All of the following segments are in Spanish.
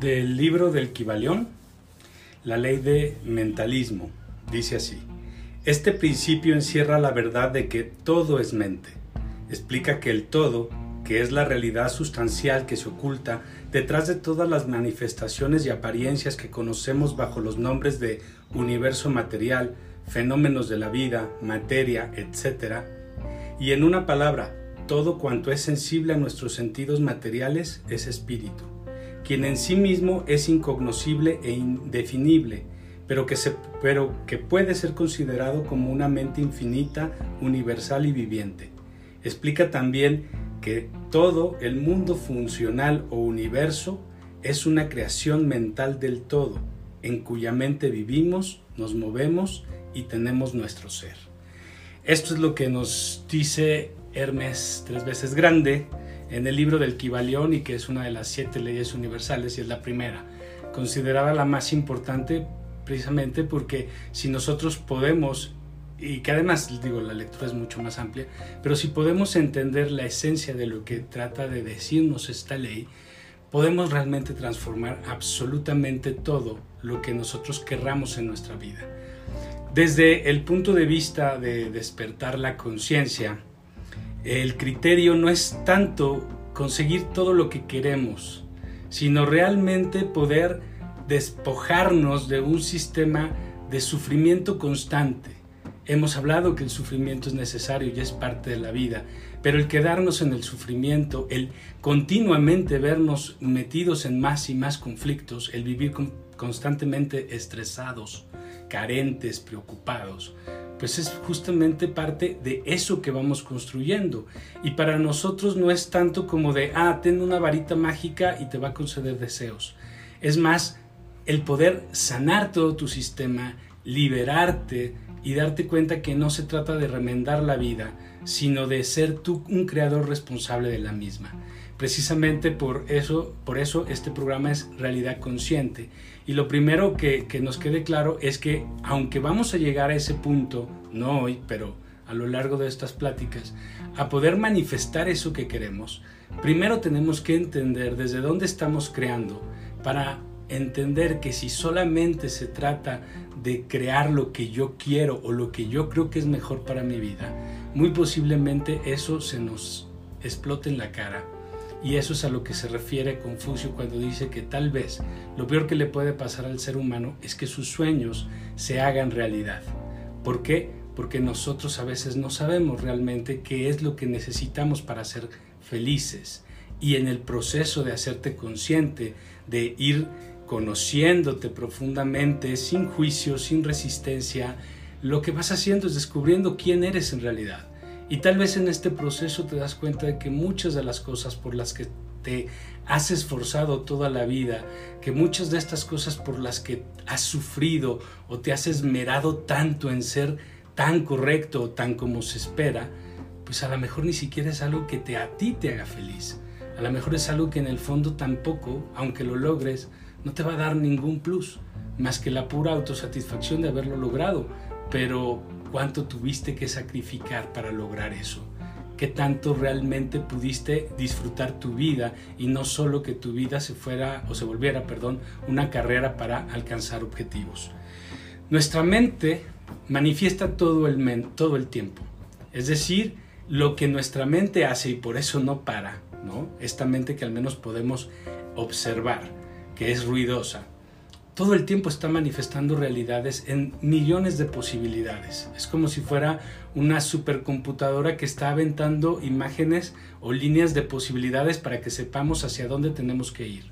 Del libro del Kibalión, la ley de mentalismo, dice así. Este principio encierra la verdad de que todo es mente. Explica que el todo, que es la realidad sustancial que se oculta detrás de todas las manifestaciones y apariencias que conocemos bajo los nombres de universo material, fenómenos de la vida, materia, etc. Y en una palabra, todo cuanto es sensible a nuestros sentidos materiales es espíritu, quien en sí mismo es incognoscible e indefinible, pero que, se, pero que puede ser considerado como una mente infinita, universal y viviente. Explica también que todo el mundo funcional o universo es una creación mental del todo, en cuya mente vivimos, nos movemos y tenemos nuestro ser. Esto es lo que nos dice Hermes tres veces grande en el libro del Kibalión y que es una de las siete leyes universales y es la primera, considerada la más importante precisamente porque si nosotros podemos y que además digo la lectura es mucho más amplia, pero si podemos entender la esencia de lo que trata de decirnos esta ley, podemos realmente transformar absolutamente todo lo que nosotros querramos en nuestra vida. Desde el punto de vista de despertar la conciencia, el criterio no es tanto conseguir todo lo que queremos, sino realmente poder despojarnos de un sistema de sufrimiento constante. Hemos hablado que el sufrimiento es necesario y es parte de la vida, pero el quedarnos en el sufrimiento, el continuamente vernos metidos en más y más conflictos, el vivir constantemente estresados, carentes, preocupados, pues es justamente parte de eso que vamos construyendo. Y para nosotros no es tanto como de, ah, ten una varita mágica y te va a conceder deseos. Es más, el poder sanar todo tu sistema, liberarte y darte cuenta que no se trata de remendar la vida, sino de ser tú un creador responsable de la misma. Precisamente por eso, por eso este programa es realidad consciente. Y lo primero que, nos quede claro es que aunque vamos a llegar a ese punto, no hoy, pero a lo largo de estas pláticas, a poder manifestar eso que queremos, primero tenemos que entender desde dónde estamos creando para entender que si solamente se trata de crear lo que yo quiero o lo que yo creo que es mejor para mi vida, muy posiblemente eso se nos explote en la cara. Y eso es a lo que se refiere Confucio cuando dice que tal vez lo peor que le puede pasar al ser humano es que sus sueños se hagan realidad. ¿Por qué? Porque nosotros a veces no sabemos realmente qué es lo que necesitamos para ser felices. Y en el proceso de hacerte consciente, de ir conociéndote profundamente, sin juicio, sin resistencia, lo que vas haciendo es descubriendo quién eres en realidad. Y tal vez en este proceso te das cuenta de que muchas de las cosas por las que te has esforzado toda la vida, que muchas de estas cosas por las que has sufrido o te has esmerado tanto en ser tan correcto o tan como se espera, pues a lo mejor ni siquiera es algo que te, a ti te haga feliz. A lo mejor es algo que en el fondo tampoco, aunque lo logres, no te va a dar ningún plus, más que la pura autosatisfacción de haberlo logrado. Pero ¿cuánto tuviste que sacrificar para lograr eso? ¿Qué tanto realmente pudiste disfrutar tu vida y no solo que tu vida se fuera o se volviera, perdón, una carrera para alcanzar objetivos? Nuestra mente manifiesta todo el, todo el tiempo. Es decir, lo que nuestra mente hace y por eso no para, ¿no? Esta mente que al menos podemos observar que es ruidosa, todo el tiempo está manifestando realidades en millones de posibilidades. Es como si fuera una supercomputadora que está aventando imágenes o líneas de posibilidades para que sepamos hacia dónde tenemos que ir.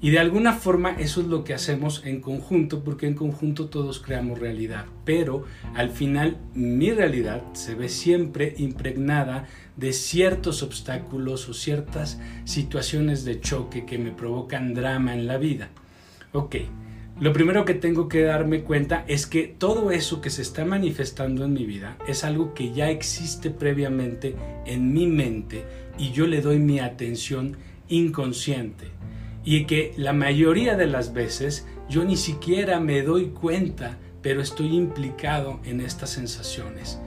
Y de alguna forma eso es lo que hacemos en conjunto, porque en conjunto todos creamos realidad. Pero al final mi realidad se ve siempre impregnada de ciertos obstáculos o ciertas situaciones de choque que me provocan drama en la vida. Ok, lo primero que tengo que darme cuenta es que todo eso que se está manifestando en mi vida es algo que ya existe previamente en mi mente y yo le doy mi atención inconsciente. Y que la mayoría de las veces yo ni siquiera me doy cuenta, pero estoy implicado en estas sensaciones.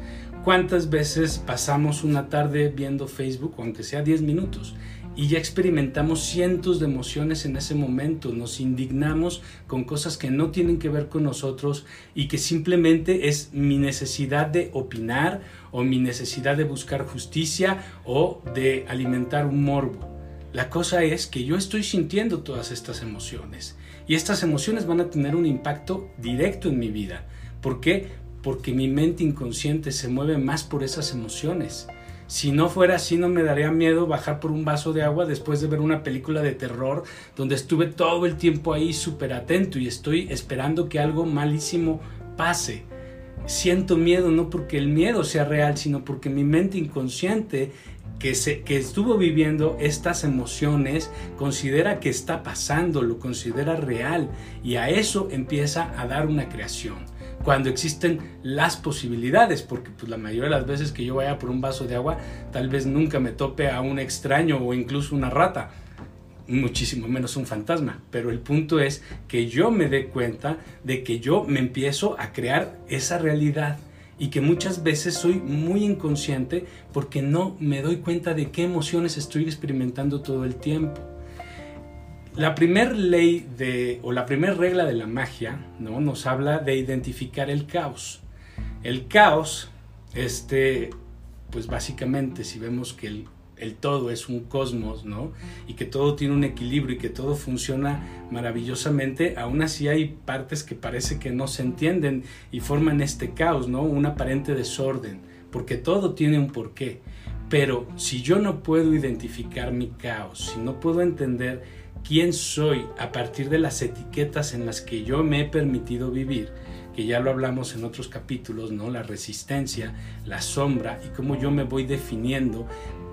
¿Cuántas veces pasamos una tarde viendo Facebook, aunque sea 10 minutos, y ya experimentamos cientos de emociones en ese momento, nos indignamos con cosas que no tienen que ver con nosotros y que simplemente es mi necesidad de opinar o mi necesidad de buscar justicia o de alimentar un morbo. La cosa es que yo estoy sintiendo todas estas emociones y estas emociones van a tener un impacto directo en mi vida. ¿Por qué? Porque mi mente inconsciente se mueve más por esas emociones si no fuera así, no me daría miedo bajar por un vaso de agua después de ver una película de terror donde estuve todo el tiempo ahí súper atento y estoy esperando que algo malísimo pase. Siento miedo no porque el miedo sea real, sino porque mi mente inconsciente que, se, que estuvo viviendo estas emociones considera que está pasando, lo considera real y a eso empieza a dar una creación cuando existen las posibilidades, porque pues, la mayoría de las veces que yo vaya por un vaso de agua, tal vez nunca me tope a un extraño o incluso una rata, muchísimo menos un fantasma. Pero el punto es que yo me dé cuenta de que yo me empiezo a crear esa realidad y que muchas veces soy muy inconsciente porque no me doy cuenta de qué emociones estoy experimentando todo el tiempo. La primera ley de, o la primera regla de la magia, ¿no? Nos habla de identificar el caos. El caos, este, pues básicamente, si vemos que el, el todo es un cosmos, ¿no? Y que todo tiene un equilibrio y que todo funciona maravillosamente, aún así hay partes que parece que no se entienden y forman este caos, ¿no? Un aparente desorden, porque todo tiene un porqué. Pero si yo no puedo identificar mi caos, si no puedo entender quién soy a partir de las etiquetas en las que yo me he permitido vivir, que ya lo hablamos en otros capítulos, ¿no? La resistencia, la sombra y cómo yo me voy definiendo.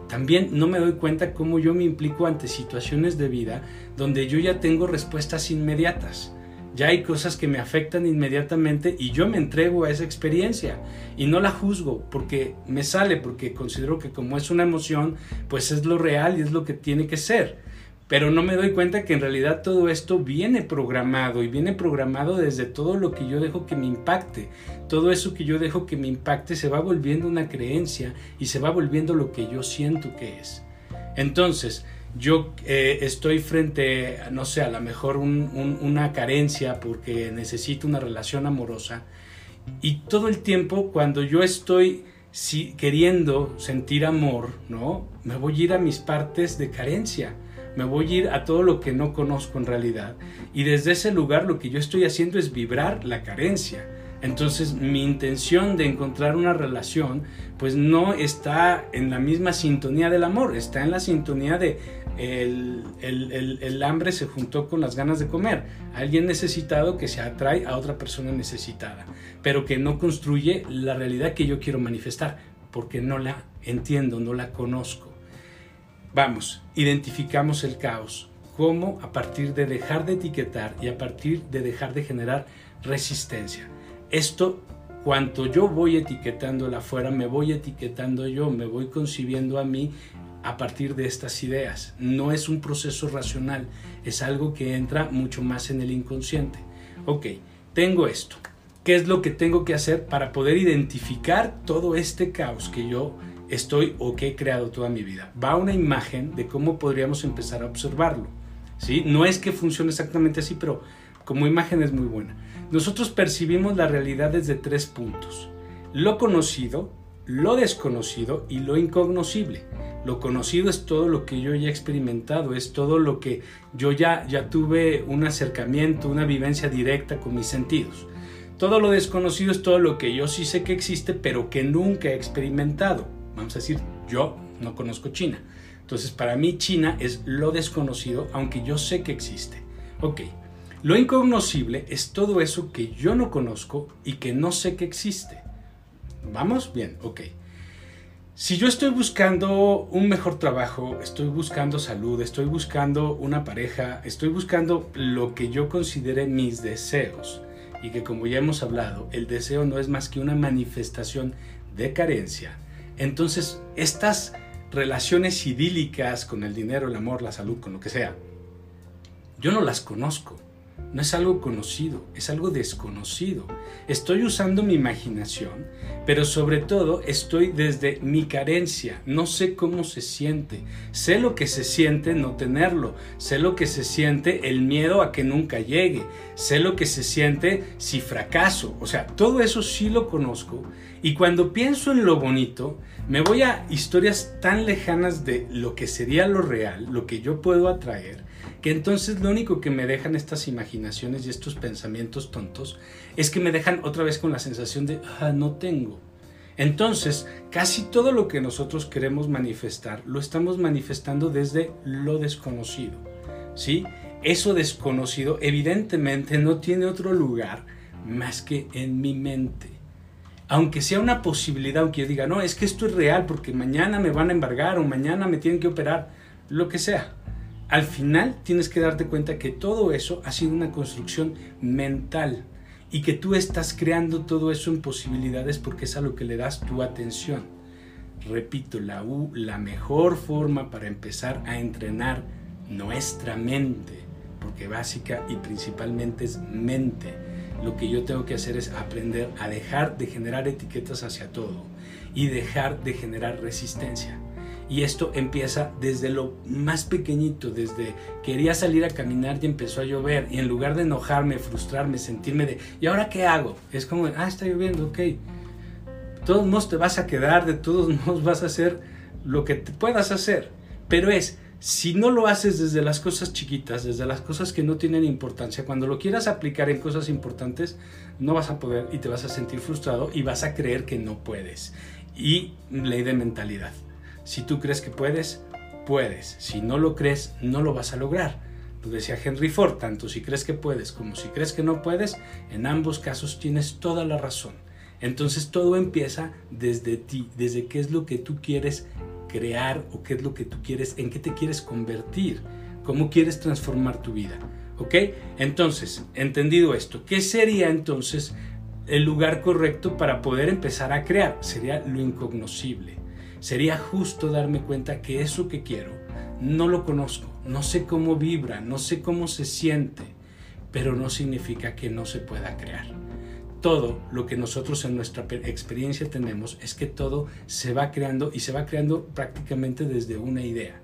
También no me doy cuenta cómo yo me implico ante situaciones de vida donde yo ya tengo respuestas inmediatas. Ya hay cosas que me afectan inmediatamente y yo me entrego a esa experiencia y no la juzgo porque me sale, porque considero que como es una emoción, pues es lo real y es lo que tiene que ser pero no me doy cuenta que en realidad todo esto viene programado y viene programado desde todo lo que yo dejo que me impacte. Todo eso que yo dejo que me impacte se va volviendo una creencia y se va volviendo lo que yo siento que es. Entonces, yo eh, estoy frente, no sé, a lo mejor una carencia porque necesito una relación amorosa y todo el tiempo cuando yo estoy queriendo sentir amor, ¿no? Me voy a ir a mis partes de carencia me voy a ir a todo lo que no conozco en realidad. Y desde ese lugar lo que yo estoy haciendo es vibrar la carencia. Entonces mi intención de encontrar una relación pues no está en la misma sintonía del amor, está en la sintonía de el, el, hambre se juntó con las ganas de comer. Alguien necesitado que se atrae a otra persona necesitada, pero que no construye la realidad que yo quiero manifestar, porque no la entiendo, no la conozco. Vamos, identificamos el caos. ¿Cómo? A partir de dejar de etiquetar y a partir de dejar de generar resistencia. Esto, cuanto yo voy etiquetando afuera, me voy etiquetando yo, me voy concibiendo a mí a partir de estas ideas. No es un proceso racional, es algo que entra mucho más en el inconsciente. Ok, tengo esto. ¿Qué es lo que tengo que hacer para poder identificar todo este caos que yo estoy o que he creado toda mi vida. Va una imagen de cómo podríamos empezar a observarlo. ¿sí? No es que funcione exactamente así, pero como imagen es muy buena. Nosotros percibimos la realidad desde tres puntos. Lo conocido, lo desconocido y lo incognoscible. Lo conocido es todo lo que yo ya he experimentado, es todo lo que yo ya, ya tuve un acercamiento, una vivencia directa con mis sentidos. Todo lo desconocido es todo lo que yo sí sé que existe, pero que nunca he experimentado vamos a decir, yo no conozco China. Entonces, para mí China es lo desconocido, aunque yo sé que existe. Ok, lo incognoscible es todo eso que yo no conozco y que no sé que existe. ¿Vamos? Bien, ok. Si yo estoy buscando un mejor trabajo, estoy buscando salud, estoy buscando una pareja, estoy buscando lo que yo considere mis deseos, y que como ya hemos hablado, el deseo no es más que una manifestación de carencia, entonces, estas relaciones idílicas con el dinero, el amor, la salud, con lo que sea, yo no las conozco. No es algo conocido, es algo desconocido. Estoy usando mi imaginación, pero sobre todo estoy desde mi carencia. No sé cómo se siente. Sé lo que se siente no tenerlo. Sé lo que se siente el miedo a que nunca llegue. Sé lo que se siente si fracaso. O sea, todo eso sí lo conozco. Y cuando pienso en lo bonito, me voy a historias tan lejanas de lo que sería lo real, lo que yo puedo atraer que entonces lo único que me dejan estas imaginaciones y estos pensamientos tontos es que me dejan otra vez con la sensación de, ah, no tengo. Entonces, casi todo lo que nosotros queremos manifestar lo estamos manifestando desde lo desconocido. ¿Sí? Eso desconocido evidentemente no tiene otro lugar más que en mi mente. Aunque sea una posibilidad, aunque yo diga, no, es que esto es real porque mañana me van a embargar o mañana me tienen que operar, lo que sea al final tienes que darte cuenta que todo eso ha sido una construcción mental y que tú estás creando todo eso en posibilidades porque es a lo que le das tu atención. Repito, la, U, la mejor forma para empezar a entrenar nuestra mente, porque básica y principalmente es mente. Lo que yo tengo que hacer es aprender a dejar de generar etiquetas hacia todo y dejar de generar resistencia. Y esto empieza desde lo más pequeñito, desde quería salir a caminar y empezó a llover. Y en lugar de enojarme, frustrarme, sentirme de, ¿y ahora qué hago? Es como, ah, está lloviendo, ok. De todos modos te vas a quedar, de todos modos vas a hacer lo que te puedas hacer. Pero es, si no lo haces desde las cosas chiquitas, desde las cosas que no tienen importancia, cuando lo quieras aplicar en cosas importantes, no vas a poder y te vas a sentir frustrado y vas a creer que no puedes. Y ley de mentalidad. Si tú crees que puedes, puedes. Si no lo crees, no lo vas a lograr. Lo decía Henry Ford, tanto si crees que puedes como si crees que no puedes, en ambos casos tienes toda la razón. Entonces todo empieza desde ti, desde qué es lo que tú quieres crear o qué es lo que tú quieres, en qué te quieres convertir, cómo quieres transformar tu vida. ¿Ok? Entonces, entendido esto, ¿qué sería entonces el lugar correcto para poder empezar a crear? Sería lo incognoscible. Sería justo darme cuenta que eso que quiero no lo conozco, no sé cómo vibra, no sé cómo se siente, pero no significa que no se pueda crear. Todo lo que nosotros en nuestra experiencia tenemos es que todo se va creando y se va creando prácticamente desde una idea.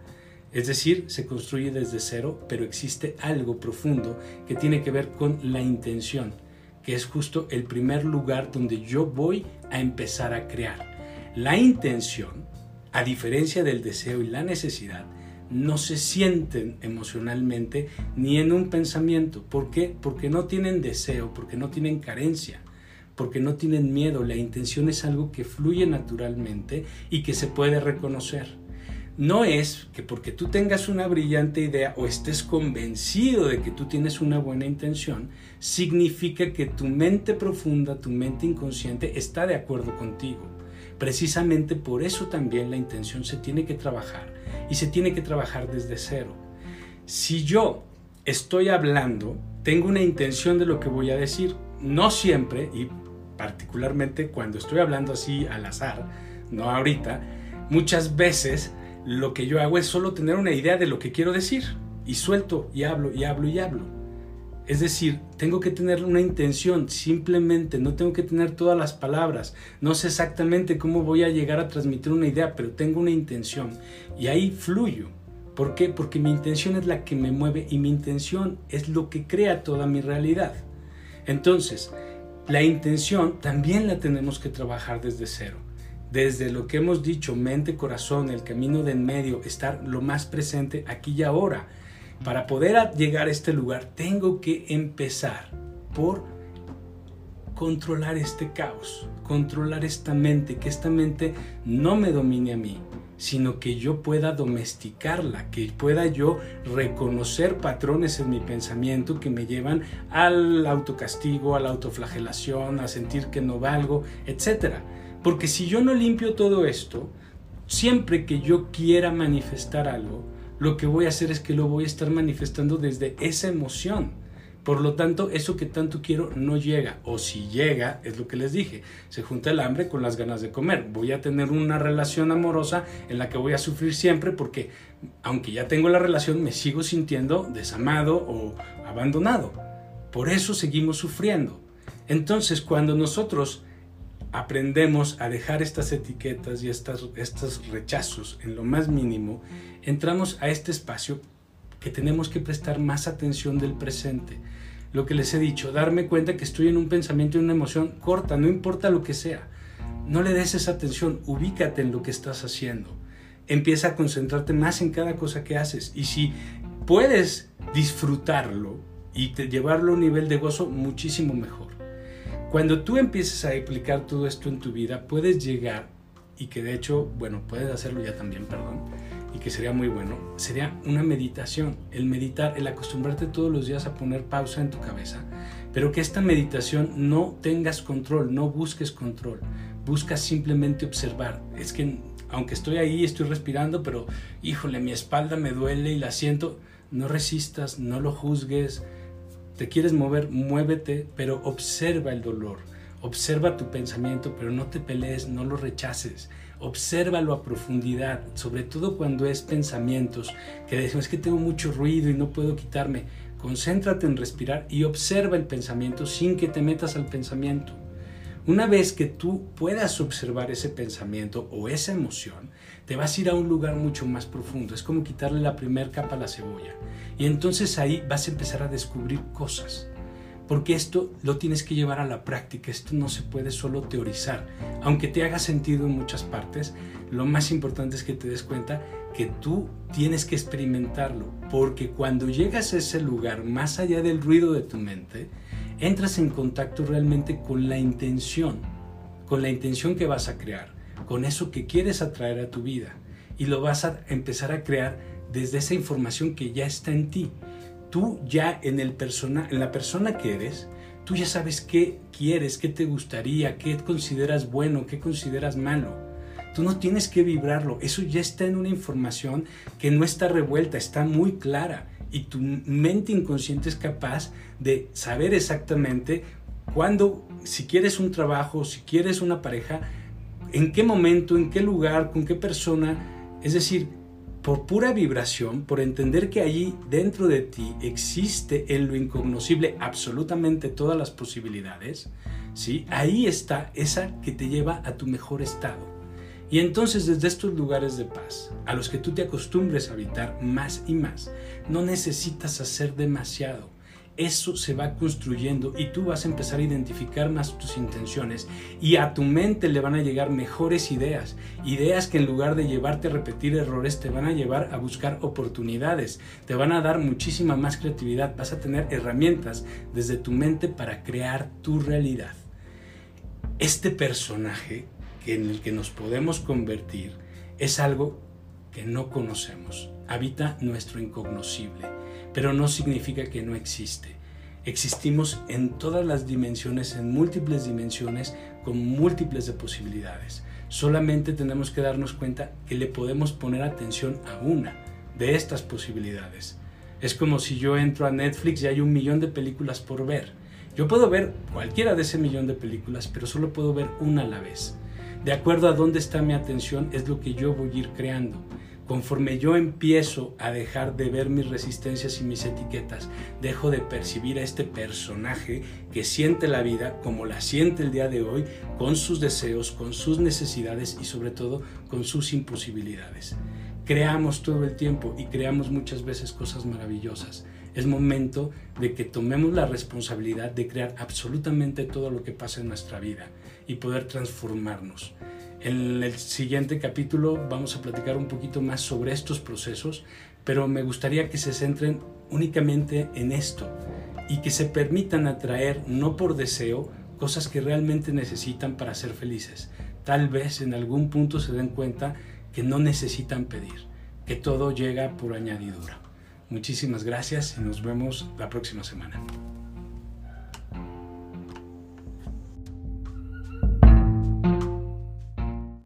Es decir, se construye desde cero, pero existe algo profundo que tiene que ver con la intención, que es justo el primer lugar donde yo voy a empezar a crear. La intención a diferencia del deseo y la necesidad, no se sienten emocionalmente ni en un pensamiento. ¿Por qué? Porque no tienen deseo, porque no tienen carencia, porque no tienen miedo. La intención es algo que fluye naturalmente y que se puede reconocer. No es que porque tú tengas una brillante idea o estés convencido de que tú tienes una buena intención, significa que tu mente profunda, tu mente inconsciente está de acuerdo contigo. Precisamente por eso también la intención se tiene que trabajar y se tiene que trabajar desde cero. Si yo estoy hablando, tengo una intención de lo que voy a decir, no siempre y particularmente cuando estoy hablando así al azar, no ahorita, muchas veces lo que yo hago es solo tener una idea de lo que quiero decir y suelto y hablo y hablo y hablo. Es decir, tengo que tener una intención, simplemente, no tengo que tener todas las palabras, no sé exactamente cómo voy a llegar a transmitir una idea, pero tengo una intención y ahí fluyo. ¿Por qué? Porque mi intención es la que me mueve y mi intención es lo que crea toda mi realidad. Entonces, la intención también la tenemos que trabajar desde cero. Desde lo que hemos dicho, mente, corazón, el camino de en medio, estar lo más presente aquí y ahora para poder llegar a este lugar, tengo que empezar por controlar este caos, controlar esta mente, que esta mente no me domine a mí, sino que yo pueda domesticarla, que pueda yo reconocer patrones en mi pensamiento que me llevan al autocastigo, a la autoflagelación, a sentir que no valgo, etc. Porque si yo no limpio todo esto, siempre que yo quiera manifestar algo, lo que voy a hacer es que lo voy a estar manifestando desde esa emoción. Por lo tanto, eso que tanto quiero no llega. O si llega, es lo que les dije, se junta el hambre con las ganas de comer. Voy a tener una relación amorosa en la que voy a sufrir siempre porque, aunque ya tengo la relación, me sigo sintiendo desamado o abandonado. Por eso seguimos sufriendo. Entonces, cuando nosotros aprendemos a dejar estas etiquetas y estas, estos rechazos en lo más mínimo, entramos a este espacio que tenemos que prestar más atención del presente. Lo que les he dicho, darme cuenta que estoy en un pensamiento y una emoción corta, no importa lo que sea. No le des esa atención, ubícate en lo que estás haciendo. Empieza a concentrarte más en cada cosa que haces. Y si puedes disfrutarlo y llevarlo a un nivel de gozo, muchísimo mejor. Cuando tú empieces a aplicar todo esto en tu vida, puedes llegar, y que de hecho, bueno, puedes hacerlo ya también, perdón, y que sería muy bueno, sería una meditación. El meditar, el acostumbrarte todos los días a poner pausa en tu cabeza, pero que esta meditación no tengas control, no busques control, buscas simplemente observar. Es que aunque estoy ahí, estoy respirando, pero híjole, mi espalda me duele y la siento. No resistas, no lo juzgues, te quieres mover, muévete, pero observa el dolor, observa tu pensamiento, pero no te pelees, no lo rechaces. Obsérvalo a profundidad, sobre todo cuando es pensamientos que decimos es que tengo mucho ruido y no puedo quitarme. Concéntrate en respirar y observa el pensamiento sin que te metas al pensamiento. Una vez que tú puedas observar ese pensamiento o esa emoción, te vas a ir a un lugar mucho más profundo. Es como quitarle la primera capa a la cebolla. Y entonces ahí vas a empezar a descubrir cosas. Porque esto lo tienes que llevar a la práctica, esto no se puede solo teorizar. Aunque te haga sentido en muchas partes, lo más importante es que te des cuenta que tú tienes que experimentarlo. Porque cuando llegas a ese lugar, más allá del ruido de tu mente, entras en contacto realmente con la intención, con la intención que vas a crear, con eso que quieres atraer a tu vida y lo vas a empezar a crear desde esa información que ya está en ti. Tú ya en, el persona, en la persona que eres, tú ya sabes qué quieres, qué te gustaría, qué consideras bueno, qué consideras malo. Tú no tienes que vibrarlo, eso ya está en una información que no está revuelta, está muy clara y tu mente inconsciente es capaz de saber exactamente cuándo, si quieres un trabajo, si quieres una pareja, en qué momento, en qué lugar, con qué persona. Es decir, por pura vibración, por entender que allí dentro de ti existe en lo incognoscible absolutamente todas las posibilidades, ¿sí? ahí está esa que te lleva a tu mejor estado. Y entonces desde estos lugares de paz, a los que tú te acostumbres a habitar más y más, no necesitas hacer demasiado. Eso se va construyendo y tú vas a empezar a identificar más tus intenciones y a tu mente le van a llegar mejores ideas, ideas que en lugar de llevarte a repetir errores te van a llevar a buscar oportunidades, te van a dar muchísima más creatividad, vas a tener herramientas desde tu mente para crear tu realidad. Este personaje en el que nos podemos convertir es algo que no conocemos. Habita nuestro incognoscible, pero no significa que no existe. Existimos en todas las dimensiones, en múltiples dimensiones, con múltiples de posibilidades. Solamente tenemos que darnos cuenta que le podemos poner atención a una de estas posibilidades. Es como si yo entro a Netflix y hay un millón de películas por ver. Yo puedo ver cualquiera de ese millón de películas, pero solo puedo ver una a la vez. De acuerdo a dónde está mi atención es lo que yo voy a ir creando. Conforme yo empiezo a dejar de ver mis resistencias y mis etiquetas, dejo de percibir a este personaje que siente la vida como la siente el día de hoy, con sus deseos, con sus necesidades y sobre todo con sus imposibilidades. Creamos todo el tiempo y creamos muchas veces cosas maravillosas. Es momento de que tomemos la responsabilidad de crear absolutamente todo lo que pasa en nuestra vida y poder transformarnos. En el siguiente capítulo vamos a platicar un poquito más sobre estos procesos, pero me gustaría que se centren únicamente en esto y que se permitan atraer, no por deseo, cosas que realmente necesitan para ser felices. Tal vez en algún punto se den cuenta que no necesitan pedir, que todo llega por añadidura. Muchísimas gracias y nos vemos la próxima semana.